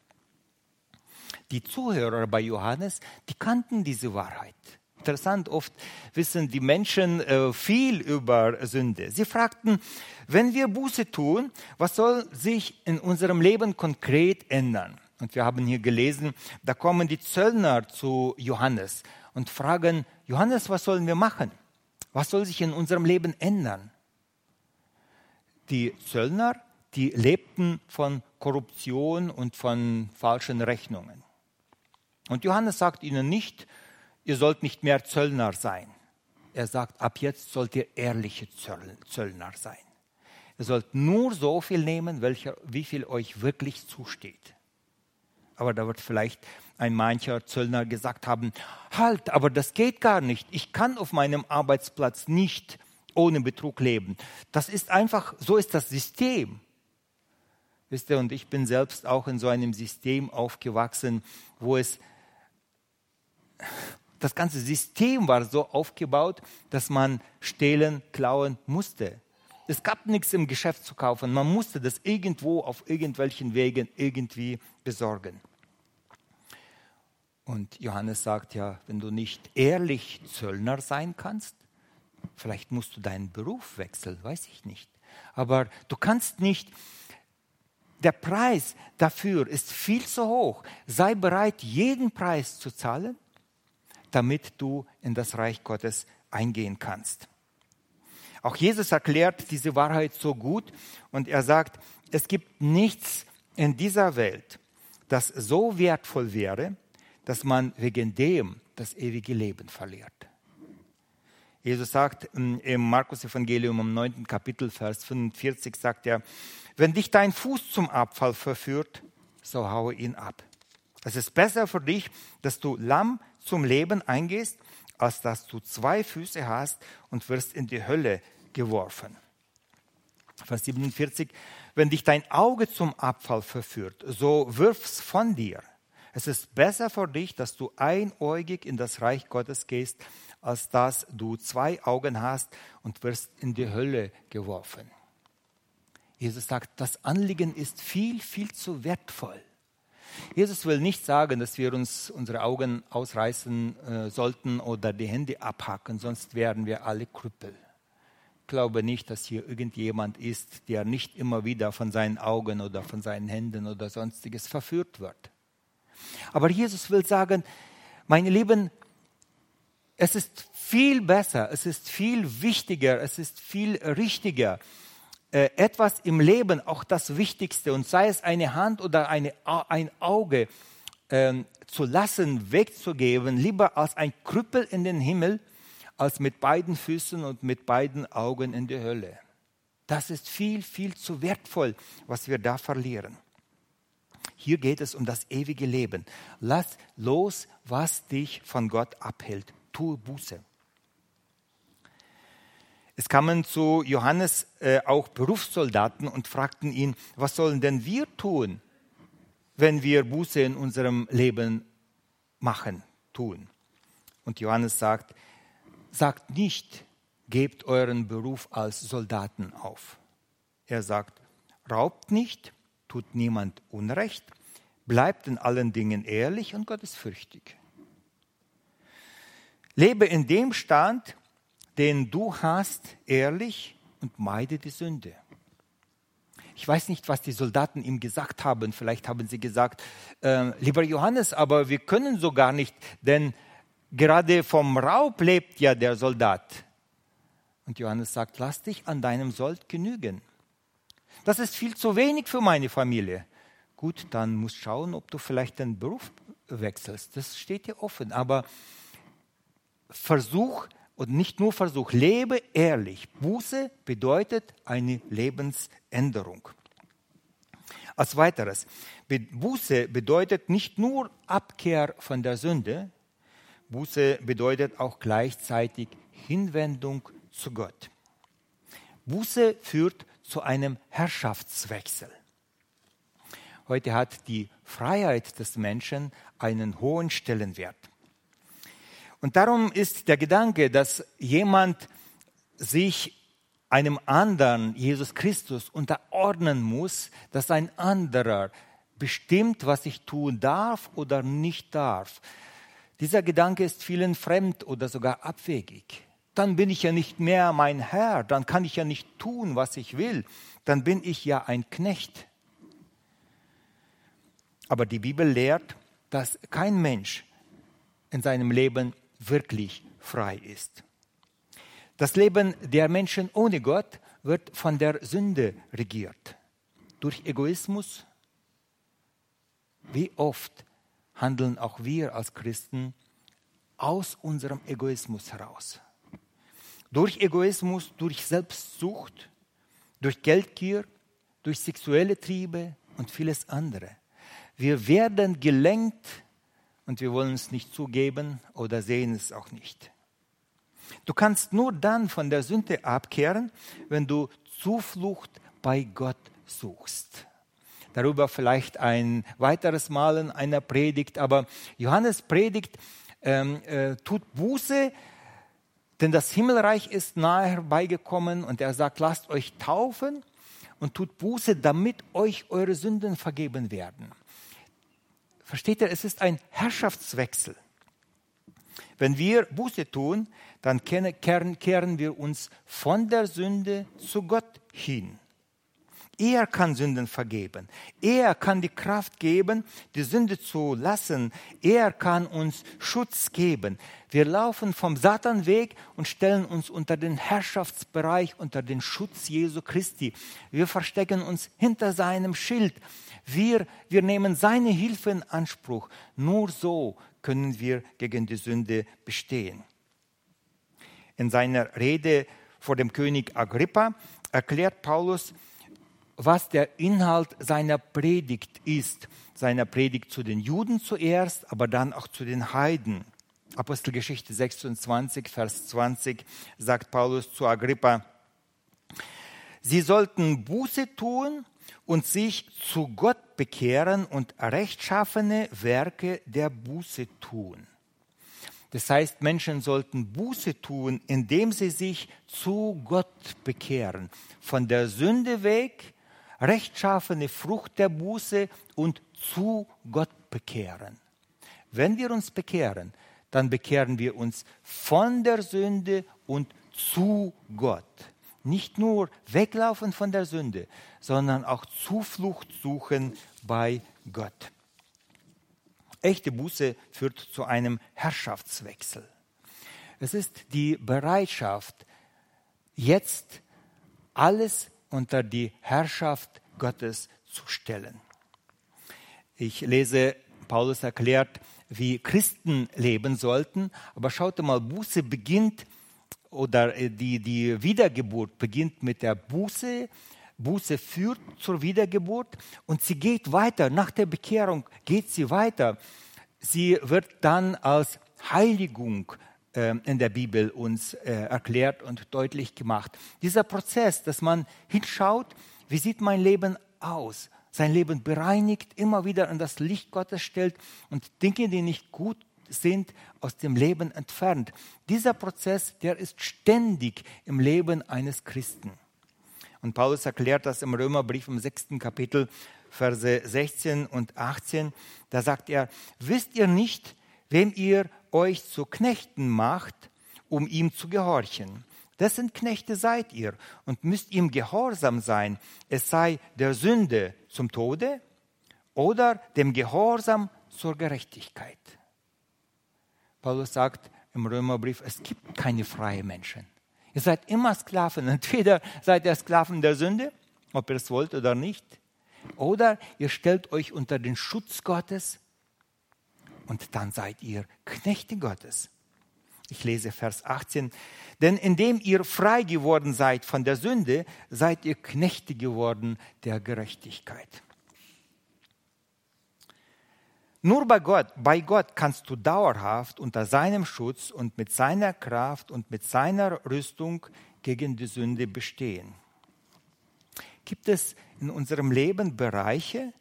Die Zuhörer bei Johannes, die kannten diese Wahrheit interessant, oft wissen die Menschen äh, viel über Sünde. Sie fragten, wenn wir Buße tun, was soll sich in unserem Leben konkret ändern? Und wir haben hier gelesen, da kommen die Zöllner zu Johannes und fragen, Johannes, was sollen wir machen? Was soll sich in unserem Leben ändern? Die Zöllner, die lebten von Korruption und von falschen Rechnungen. Und Johannes sagt ihnen nicht, ihr sollt nicht mehr Zöllner sein. Er sagt, ab jetzt sollt ihr ehrliche Zöllner sein. Ihr sollt nur so viel nehmen, welcher, wie viel euch wirklich zusteht. Aber da wird vielleicht ein mancher Zöllner gesagt haben, halt, aber das geht gar nicht. Ich kann auf meinem Arbeitsplatz nicht ohne Betrug leben. Das ist einfach, so ist das System. Wisst ihr, und ich bin selbst auch in so einem System aufgewachsen, wo es, das ganze System war so aufgebaut, dass man stehlen, klauen musste. Es gab nichts im Geschäft zu kaufen. Man musste das irgendwo auf irgendwelchen Wegen irgendwie besorgen. Und Johannes sagt ja, wenn du nicht ehrlich Zöllner sein kannst, vielleicht musst du deinen Beruf wechseln, weiß ich nicht. Aber du kannst nicht, der Preis dafür ist viel zu hoch. Sei bereit, jeden Preis zu zahlen, damit du in das Reich Gottes eingehen kannst. Auch Jesus erklärt diese Wahrheit so gut und er sagt, es gibt nichts in dieser Welt, das so wertvoll wäre, dass man wegen dem das ewige Leben verliert. Jesus sagt ähm, im Markus Evangelium im 9. Kapitel, Vers 45, sagt er, wenn dich dein Fuß zum Abfall verführt, so haue ihn ab. Es ist besser für dich, dass du Lamm zum Leben eingehst, als dass du zwei Füße hast und wirst in die Hölle geworfen. Vers 47, wenn dich dein Auge zum Abfall verführt, so wirf's von dir. Es ist besser für dich, dass du einäugig in das Reich Gottes gehst, als dass du zwei Augen hast und wirst in die Hölle geworfen. Jesus sagt, das Anliegen ist viel, viel zu wertvoll. Jesus will nicht sagen, dass wir uns unsere Augen ausreißen äh, sollten oder die Hände abhacken, sonst werden wir alle Krüppel glaube nicht, dass hier irgendjemand ist, der nicht immer wieder von seinen Augen oder von seinen Händen oder sonstiges verführt wird. Aber Jesus will sagen, meine Lieben, es ist viel besser, es ist viel wichtiger, es ist viel richtiger, äh, etwas im Leben, auch das Wichtigste, und sei es eine Hand oder eine, ein Auge, ähm, zu lassen, wegzugeben, lieber als ein Krüppel in den Himmel, als mit beiden Füßen und mit beiden Augen in die Hölle. Das ist viel, viel zu wertvoll, was wir da verlieren. Hier geht es um das ewige Leben. Lass los, was dich von Gott abhält. Tue Buße. Es kamen zu Johannes äh, auch Berufssoldaten und fragten ihn, was sollen denn wir tun, wenn wir Buße in unserem Leben machen, tun? Und Johannes sagt, sagt nicht, gebt euren Beruf als Soldaten auf. Er sagt, raubt nicht, tut niemand Unrecht, bleibt in allen Dingen ehrlich und gottesfürchtig. Lebe in dem Stand, den du hast, ehrlich und meide die Sünde. Ich weiß nicht, was die Soldaten ihm gesagt haben. Vielleicht haben sie gesagt, äh, lieber Johannes, aber wir können so gar nicht, denn Gerade vom Raub lebt ja der Soldat. Und Johannes sagt, lass dich an deinem Sold genügen. Das ist viel zu wenig für meine Familie. Gut, dann musst schauen, ob du vielleicht den Beruf wechselst. Das steht dir offen. Aber Versuch und nicht nur Versuch, lebe ehrlich. Buße bedeutet eine Lebensänderung. Als weiteres, Buße bedeutet nicht nur Abkehr von der Sünde, Buße bedeutet auch gleichzeitig Hinwendung zu Gott. Buße führt zu einem Herrschaftswechsel. Heute hat die Freiheit des Menschen einen hohen Stellenwert. Und darum ist der Gedanke, dass jemand sich einem anderen, Jesus Christus, unterordnen muss, dass ein anderer bestimmt, was ich tun darf oder nicht darf, dieser Gedanke ist vielen fremd oder sogar abwegig. Dann bin ich ja nicht mehr mein Herr, dann kann ich ja nicht tun, was ich will, dann bin ich ja ein Knecht. Aber die Bibel lehrt, dass kein Mensch in seinem Leben wirklich frei ist. Das Leben der Menschen ohne Gott wird von der Sünde regiert. Durch Egoismus. Wie oft handeln auch wir als Christen aus unserem Egoismus heraus. Durch Egoismus, durch Selbstsucht, durch Geldgier, durch sexuelle Triebe und vieles andere. Wir werden gelenkt und wir wollen es nicht zugeben oder sehen es auch nicht. Du kannst nur dann von der Sünde abkehren, wenn du Zuflucht bei Gott suchst. Darüber vielleicht ein weiteres Mal in einer Predigt, aber Johannes predigt, ähm, äh, tut Buße, denn das Himmelreich ist nahe herbeigekommen und er sagt, lasst euch taufen und tut Buße, damit euch eure Sünden vergeben werden. Versteht ihr, es ist ein Herrschaftswechsel. Wenn wir Buße tun, dann kehren wir uns von der Sünde zu Gott hin. Er kann Sünden vergeben. Er kann die Kraft geben, die Sünde zu lassen. Er kann uns Schutz geben. Wir laufen vom Satanweg und stellen uns unter den Herrschaftsbereich, unter den Schutz Jesu Christi. Wir verstecken uns hinter seinem Schild. Wir, wir nehmen seine Hilfe in Anspruch. Nur so können wir gegen die Sünde bestehen. In seiner Rede vor dem König Agrippa erklärt Paulus, was der Inhalt seiner Predigt ist. Seiner Predigt zu den Juden zuerst, aber dann auch zu den Heiden. Apostelgeschichte 26, Vers 20 sagt Paulus zu Agrippa, Sie sollten Buße tun und sich zu Gott bekehren und rechtschaffene Werke der Buße tun. Das heißt, Menschen sollten Buße tun, indem sie sich zu Gott bekehren, von der Sünde weg rechtschaffene Frucht der Buße und zu Gott bekehren. Wenn wir uns bekehren, dann bekehren wir uns von der Sünde und zu Gott. Nicht nur weglaufen von der Sünde, sondern auch Zuflucht suchen bei Gott. Echte Buße führt zu einem Herrschaftswechsel. Es ist die Bereitschaft, jetzt alles unter die Herrschaft Gottes zu stellen. Ich lese, Paulus erklärt, wie Christen leben sollten, aber schaut mal, Buße beginnt oder äh, die, die Wiedergeburt beginnt mit der Buße. Buße führt zur Wiedergeburt und sie geht weiter. Nach der Bekehrung geht sie weiter. Sie wird dann als Heiligung in der Bibel uns äh, erklärt und deutlich gemacht. Dieser Prozess, dass man hinschaut, wie sieht mein Leben aus? Sein Leben bereinigt, immer wieder an das Licht Gottes stellt und Dinge, die nicht gut sind, aus dem Leben entfernt. Dieser Prozess, der ist ständig im Leben eines Christen. Und Paulus erklärt das im Römerbrief im sechsten Kapitel, Verse 16 und 18. Da sagt er, wisst ihr nicht, wem ihr euch zu Knechten macht, um ihm zu gehorchen. Dessen Knechte seid ihr und müsst ihm gehorsam sein, es sei der Sünde zum Tode oder dem Gehorsam zur Gerechtigkeit. Paulus sagt im Römerbrief, es gibt keine freien Menschen. Ihr seid immer Sklaven. Entweder seid ihr Sklaven der Sünde, ob ihr es wollt oder nicht, oder ihr stellt euch unter den Schutz Gottes und dann seid ihr Knechte Gottes. Ich lese Vers 18. Denn indem ihr frei geworden seid von der Sünde, seid ihr Knechte geworden der Gerechtigkeit. Nur bei Gott, bei Gott kannst du dauerhaft unter seinem Schutz und mit seiner Kraft und mit seiner Rüstung gegen die Sünde bestehen. Gibt es in unserem Leben Bereiche,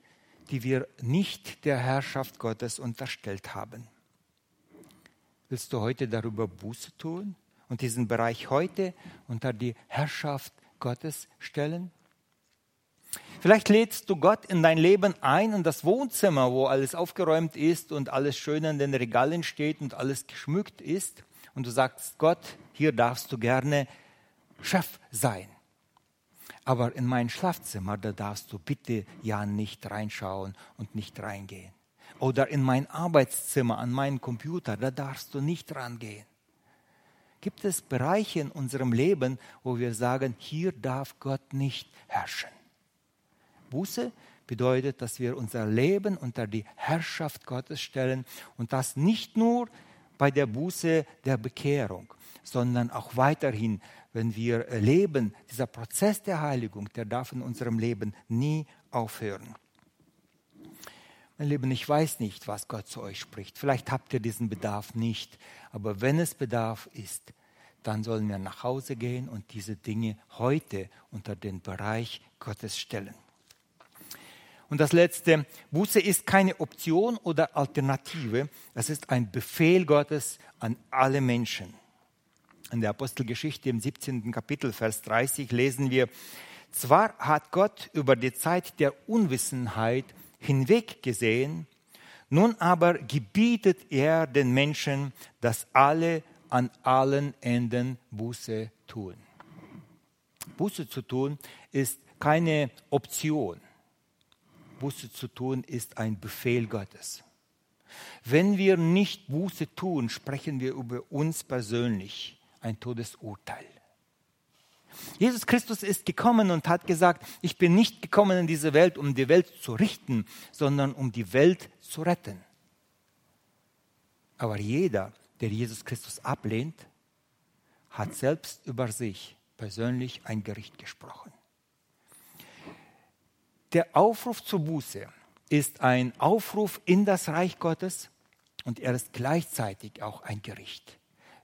die wir nicht der Herrschaft Gottes unterstellt haben. Willst du heute darüber Buße tun und diesen Bereich heute unter die Herrschaft Gottes stellen? Vielleicht lädst du Gott in dein Leben ein, in das Wohnzimmer, wo alles aufgeräumt ist und alles schön in den Regalen steht und alles geschmückt ist. Und du sagst, Gott, hier darfst du gerne Chef sein. Aber in mein Schlafzimmer, da darfst du bitte ja nicht reinschauen und nicht reingehen. Oder in mein Arbeitszimmer, an meinen Computer, da darfst du nicht rangehen. Gibt es Bereiche in unserem Leben, wo wir sagen, hier darf Gott nicht herrschen? Buße bedeutet, dass wir unser Leben unter die Herrschaft Gottes stellen und das nicht nur bei der Buße der Bekehrung, sondern auch weiterhin wenn wir leben, dieser Prozess der Heiligung, der darf in unserem Leben nie aufhören. Mein Lieben, ich weiß nicht, was Gott zu euch spricht. Vielleicht habt ihr diesen Bedarf nicht. Aber wenn es Bedarf ist, dann sollen wir nach Hause gehen und diese Dinge heute unter den Bereich Gottes stellen. Und das Letzte, Buße ist keine Option oder Alternative, es ist ein Befehl Gottes an alle Menschen. In der Apostelgeschichte im 17. Kapitel, Vers 30 lesen wir, zwar hat Gott über die Zeit der Unwissenheit hinweggesehen, nun aber gebietet er den Menschen, dass alle an allen Enden Buße tun. Buße zu tun ist keine Option. Buße zu tun ist ein Befehl Gottes. Wenn wir nicht Buße tun, sprechen wir über uns persönlich ein Todesurteil. Jesus Christus ist gekommen und hat gesagt, ich bin nicht gekommen in diese Welt, um die Welt zu richten, sondern um die Welt zu retten. Aber jeder, der Jesus Christus ablehnt, hat selbst über sich persönlich ein Gericht gesprochen. Der Aufruf zur Buße ist ein Aufruf in das Reich Gottes und er ist gleichzeitig auch ein Gericht.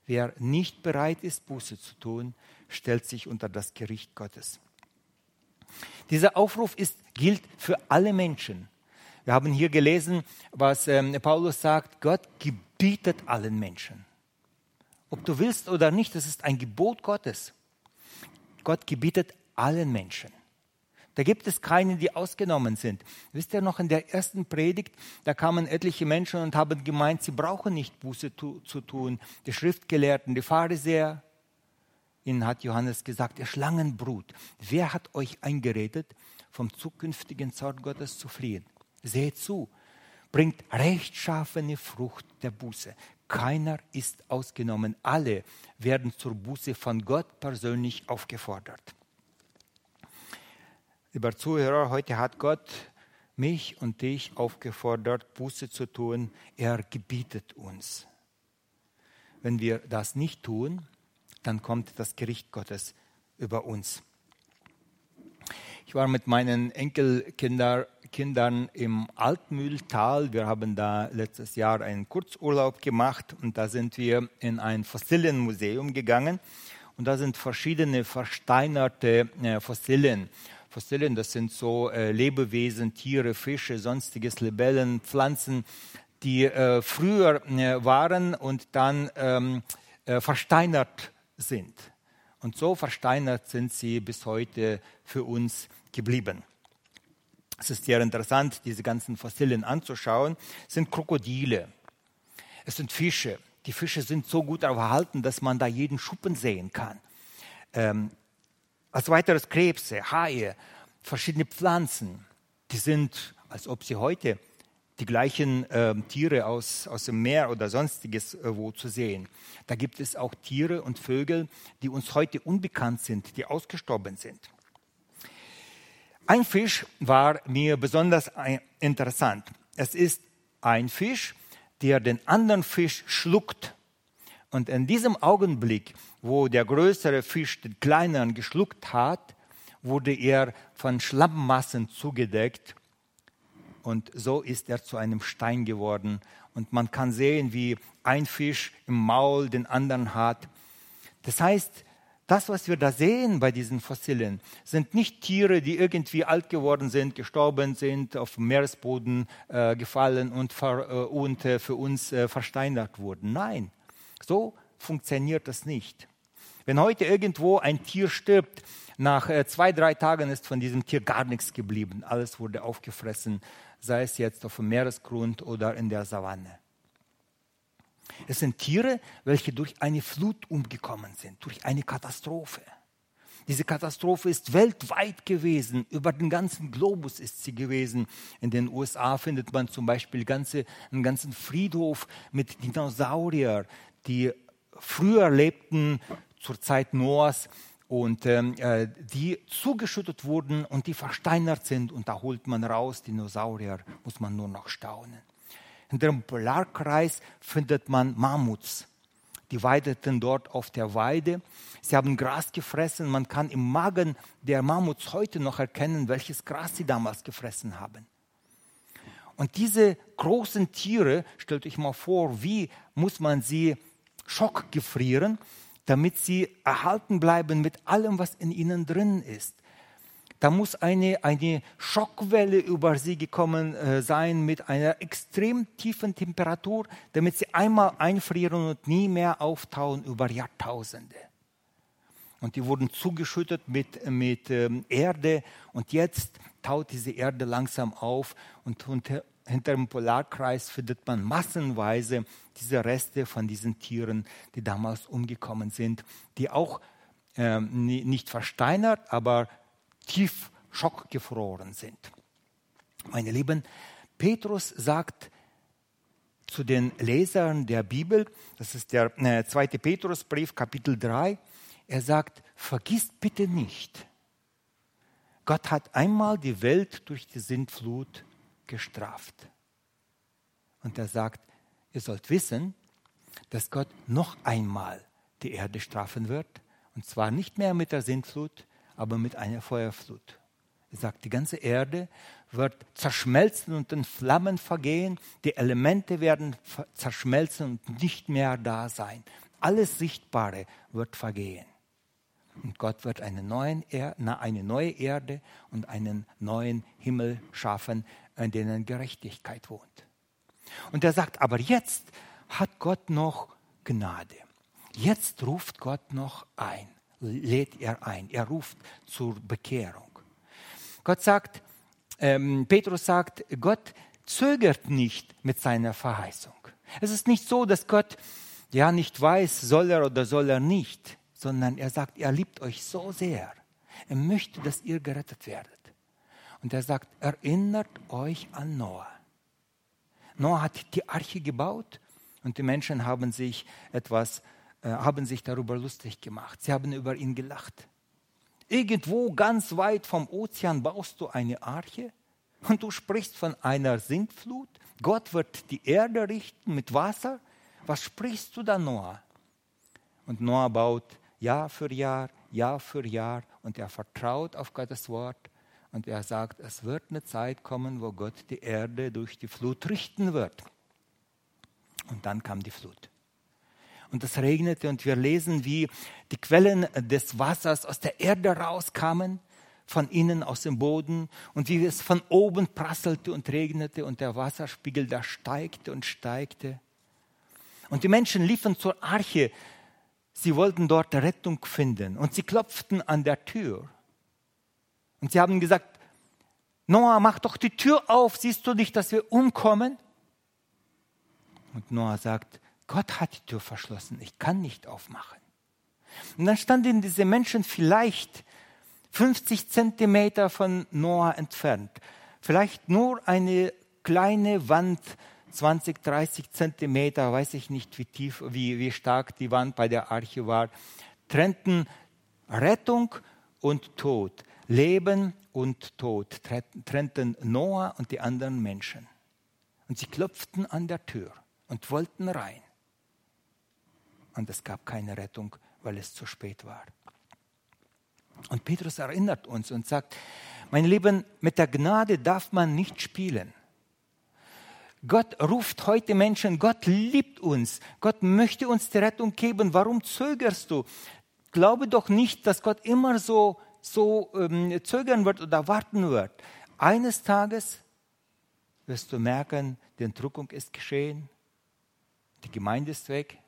Wer nicht bereit ist, Buße zu tun, stellt sich unter das Gericht Gottes. Dieser Aufruf ist, gilt für alle Menschen. Wir haben hier gelesen, was ähm, Paulus sagt, Gott gebietet allen Menschen. Ob du willst oder nicht, das ist ein Gebot Gottes. Gott gebietet allen Menschen. Da gibt es keine, die ausgenommen sind. Wisst ihr noch, in der ersten Predigt, da kamen etliche Menschen und haben gemeint, sie brauchen nicht Buße tu, zu tun. Die Schriftgelehrten, die Pharisäer, Ihnen hat Johannes gesagt, ihr Schlangenbrut, wer hat euch eingeredet, vom zukünftigen Zorn Gottes zu fliehen? Seht zu, bringt rechtschaffene Frucht der Buße. Keiner ist ausgenommen. Alle werden zur Buße von Gott persönlich aufgefordert. Lieber Zuhörer, heute hat Gott mich und dich aufgefordert, Buße zu tun. Er gebietet uns. Wenn wir das nicht tun, dann kommt das Gericht Gottes über uns. Ich war mit meinen Enkelkindern Kindern im Altmühltal. Wir haben da letztes Jahr einen Kurzurlaub gemacht und da sind wir in ein Fossilienmuseum gegangen und da sind verschiedene versteinerte äh, Fossilien. Fossilien, das sind so äh, Lebewesen, Tiere, Fische, sonstiges Libellen, Pflanzen, die äh, früher äh, waren und dann ähm, äh, versteinert sind. Und so versteinert sind sie bis heute für uns geblieben. Es ist sehr interessant, diese ganzen Fossilien anzuschauen. Es sind Krokodile, es sind Fische. Die Fische sind so gut erhalten, dass man da jeden Schuppen sehen kann. Ähm, als weiteres Krebse, Haie, verschiedene Pflanzen. Die sind, als ob sie heute die gleichen äh, Tiere aus, aus dem Meer oder sonstiges äh, wo zu sehen. Da gibt es auch Tiere und Vögel, die uns heute unbekannt sind, die ausgestorben sind. Ein Fisch war mir besonders interessant. Es ist ein Fisch, der den anderen Fisch schluckt. Und in diesem Augenblick, wo der größere Fisch den kleineren geschluckt hat, wurde er von Schlammmassen zugedeckt und so ist er zu einem Stein geworden. Und man kann sehen, wie ein Fisch im Maul den anderen hat. Das heißt, das, was wir da sehen bei diesen Fossilien, sind nicht Tiere, die irgendwie alt geworden sind, gestorben sind, auf dem Meeresboden äh, gefallen und, ver, äh, und äh, für uns äh, versteinert wurden. Nein, so funktioniert das nicht. Wenn heute irgendwo ein Tier stirbt, nach äh, zwei, drei Tagen ist von diesem Tier gar nichts geblieben. Alles wurde aufgefressen sei es jetzt auf dem Meeresgrund oder in der Savanne. Es sind Tiere, welche durch eine Flut umgekommen sind, durch eine Katastrophe. Diese Katastrophe ist weltweit gewesen, über den ganzen Globus ist sie gewesen. In den USA findet man zum Beispiel ganze, einen ganzen Friedhof mit Dinosauriern, die früher lebten zur Zeit Noahs und ähm, äh, die zugeschüttet wurden und die versteinert sind und da holt man raus Dinosaurier, muss man nur noch staunen. In dem Polarkreis findet man Mammuts. Die weideten dort auf der Weide. Sie haben Gras gefressen. Man kann im Magen der Mammuts heute noch erkennen, welches Gras sie damals gefressen haben. Und diese großen Tiere, stellt euch mal vor, wie muss man sie schockgefrieren, damit sie erhalten bleiben mit allem, was in ihnen drin ist. Da muss eine, eine Schockwelle über sie gekommen äh, sein mit einer extrem tiefen Temperatur, damit sie einmal einfrieren und nie mehr auftauen über Jahrtausende. Und die wurden zugeschüttet mit, mit ähm, Erde und jetzt taut diese Erde langsam auf und unter, hinter dem Polarkreis findet man massenweise diese Reste von diesen Tieren, die damals umgekommen sind, die auch ähm, nicht versteinert, aber tief schockgefroren sind. Meine Lieben, Petrus sagt zu den Lesern der Bibel, das ist der äh, zweite Petrusbrief, Kapitel 3, er sagt, vergisst bitte nicht, Gott hat einmal die Welt durch die Sintflut gestraft. Und er sagt, ihr sollt wissen, dass Gott noch einmal die Erde strafen wird. Und zwar nicht mehr mit der Sintflut, aber mit einer Feuerflut. Er sagt, die ganze Erde wird zerschmelzen und in Flammen vergehen. Die Elemente werden zerschmelzen und nicht mehr da sein. Alles Sichtbare wird vergehen. Und Gott wird eine, neue Erde und einen neuen Himmel schaffen, in denen Gerechtigkeit wohnt. Und er sagt, aber jetzt hat Gott noch Gnade. Jetzt ruft Gott noch ein, lädt er ein. Er ruft zur Bekehrung. Gott sagt, ähm, Petrus sagt, Gott zögert nicht mit seiner Verheißung. Es ist nicht so, dass Gott ja nicht weiß, soll er oder soll er nicht sondern er sagt, er liebt euch so sehr. Er möchte, dass ihr gerettet werdet. Und er sagt, erinnert euch an Noah. Noah hat die Arche gebaut und die Menschen haben sich etwas, äh, haben sich darüber lustig gemacht. Sie haben über ihn gelacht. Irgendwo ganz weit vom Ozean baust du eine Arche und du sprichst von einer Sintflut. Gott wird die Erde richten mit Wasser. Was sprichst du da, Noah? Und Noah baut Jahr für Jahr, Jahr für Jahr und er vertraut auf Gottes Wort und er sagt, es wird eine Zeit kommen, wo Gott die Erde durch die Flut richten wird. Und dann kam die Flut. Und es regnete und wir lesen, wie die Quellen des Wassers aus der Erde rauskamen, von innen aus dem Boden und wie es von oben prasselte und regnete und der Wasserspiegel da steigte und steigte. Und die Menschen liefen zur Arche, Sie wollten dort Rettung finden und sie klopften an der Tür. Und sie haben gesagt, Noah, mach doch die Tür auf, siehst du nicht, dass wir umkommen? Und Noah sagt, Gott hat die Tür verschlossen, ich kann nicht aufmachen. Und dann standen diese Menschen vielleicht 50 Zentimeter von Noah entfernt, vielleicht nur eine kleine Wand 20, 30 Zentimeter, weiß ich nicht, wie tief, wie, wie stark die Wand bei der Arche war, trennten Rettung und Tod, Leben und Tod, trennten Noah und die anderen Menschen. Und sie klopften an der Tür und wollten rein. Und es gab keine Rettung, weil es zu spät war. Und Petrus erinnert uns und sagt, mein Lieben, mit der Gnade darf man nicht spielen. Gott ruft heute Menschen, Gott liebt uns, Gott möchte uns die Rettung geben. Warum zögerst du? Glaube doch nicht, dass Gott immer so, so ähm, zögern wird oder warten wird. Eines Tages wirst du merken, die Entrückung ist geschehen, die Gemeinde ist weg,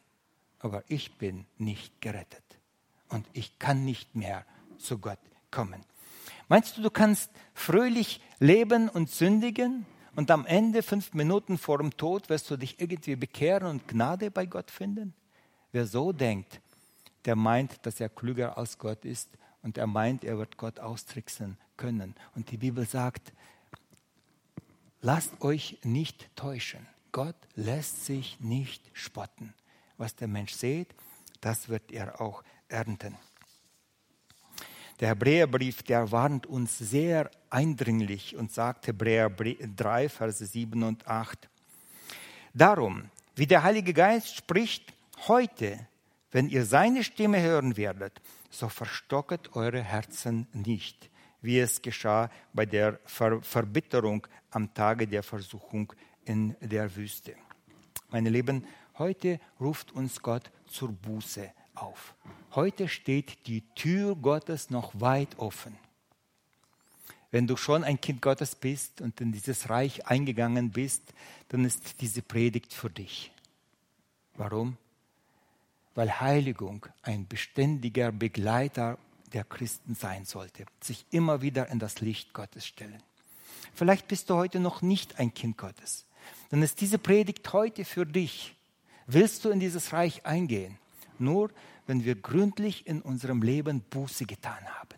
aber ich bin nicht gerettet und ich kann nicht mehr zu Gott kommen. Meinst du, du kannst fröhlich leben und sündigen? und am Ende, fünf Minuten vor dem Tod, wirst du dich irgendwie bekehren und Gnade bei Gott finden? Wer so denkt, der meint, dass er klüger als Gott ist und er meint, er wird Gott austricksen können. Und die Bibel sagt, lasst euch nicht täuschen. Gott lässt sich nicht spotten. Was der Mensch sät, das wird er auch ernten. Der Hebräerbrief, der warnt uns sehr eindringlich und sagt Hebräer 3, Verse 7 und 8. Darum, wie der Heilige Geist spricht, heute, wenn ihr seine Stimme hören werdet, so verstocket eure Herzen nicht, wie es geschah bei der Ver Verbitterung am Tage der Versuchung in der Wüste. Meine Lieben, heute ruft uns Gott zur Buße auf. Heute steht die Tür Gottes noch weit offen. Wenn du schon ein Kind Gottes bist und in dieses Reich eingegangen bist, dann ist diese Predigt für dich. Warum? Weil Heiligung ein beständiger Begleiter der Christen sein sollte, sich immer wieder in das Licht Gottes stellen. Vielleicht bist du heute noch nicht ein Kind Gottes. Dann ist diese Predigt heute für dich. Willst du in dieses Reich eingehen? Nur wenn wir gründlich in unserem Leben Buße getan haben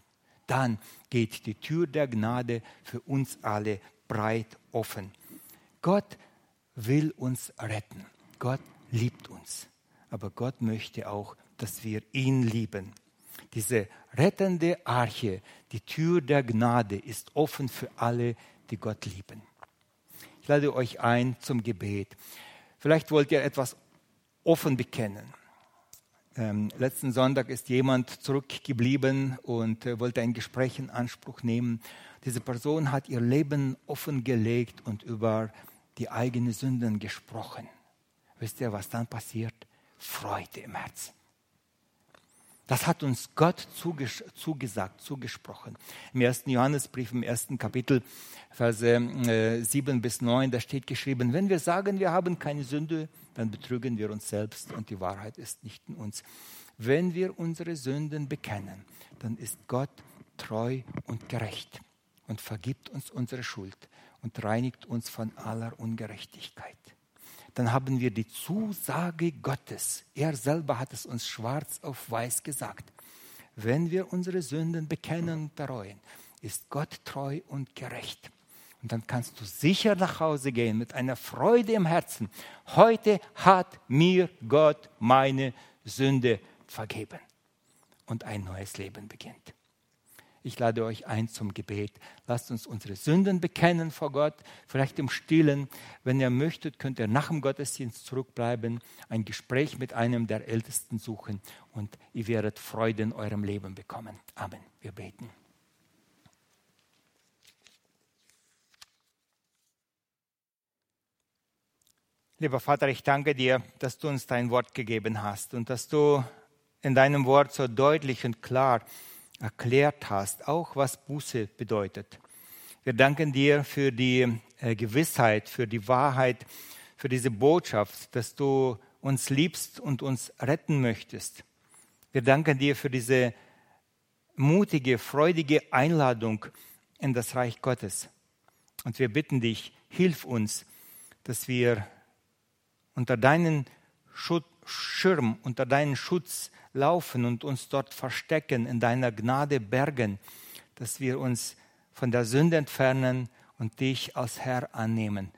dann geht die Tür der Gnade für uns alle breit offen. Gott will uns retten. Gott liebt uns. Aber Gott möchte auch, dass wir ihn lieben. Diese rettende Arche, die Tür der Gnade ist offen für alle, die Gott lieben. Ich lade euch ein zum Gebet. Vielleicht wollt ihr etwas offen bekennen. Ähm, letzten Sonntag ist jemand zurückgeblieben und äh, wollte ein Gespräch in Anspruch nehmen. Diese Person hat ihr Leben offengelegt und über die eigenen Sünden gesprochen. Wisst ihr, was dann passiert? Freude im Herzen. Das hat uns Gott zuges zugesagt, zugesprochen. Im ersten Johannesbrief, im ersten Kapitel, Verse äh, 7 bis 9, da steht geschrieben, wenn wir sagen, wir haben keine Sünde, dann betrügen wir uns selbst und die Wahrheit ist nicht in uns. Wenn wir unsere Sünden bekennen, dann ist Gott treu und gerecht und vergibt uns unsere Schuld und reinigt uns von aller Ungerechtigkeit. Dann haben wir die Zusage Gottes. Er selber hat es uns schwarz auf weiß gesagt. Wenn wir unsere Sünden bekennen und bereuen, ist Gott treu und gerecht und dann kannst du sicher nach Hause gehen mit einer Freude im Herzen. Heute hat mir Gott meine Sünde vergeben. Und ein neues Leben beginnt. Ich lade euch ein zum Gebet. Lasst uns unsere Sünden bekennen vor Gott, vielleicht im Stillen. Wenn ihr möchtet, könnt ihr nach dem Gottesdienst zurückbleiben, ein Gespräch mit einem der Ältesten suchen und ihr werdet Freude in eurem Leben bekommen. Amen. Wir beten. Lieber Vater, ich danke dir, dass du uns dein Wort gegeben hast und dass du in deinem Wort so deutlich und klar erklärt hast, auch was Buße bedeutet. Wir danken dir für die äh, Gewissheit, für die Wahrheit, für diese Botschaft, dass du uns liebst und uns retten möchtest. Wir danken dir für diese mutige, freudige Einladung in das Reich Gottes. Und wir bitten dich, hilf uns, dass wir unter deinen Schirm, unter deinen Schutz laufen und uns dort verstecken, in deiner Gnade bergen, dass wir uns von der Sünde entfernen und dich als Herr annehmen.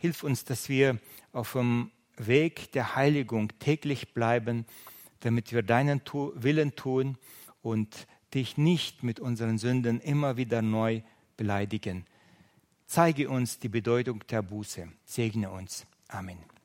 Hilf uns, dass wir auf dem Weg der Heiligung täglich bleiben, damit wir deinen Willen tun und dich nicht mit unseren Sünden immer wieder neu beleidigen. Zeige uns die Bedeutung der Buße. Segne uns. Amen.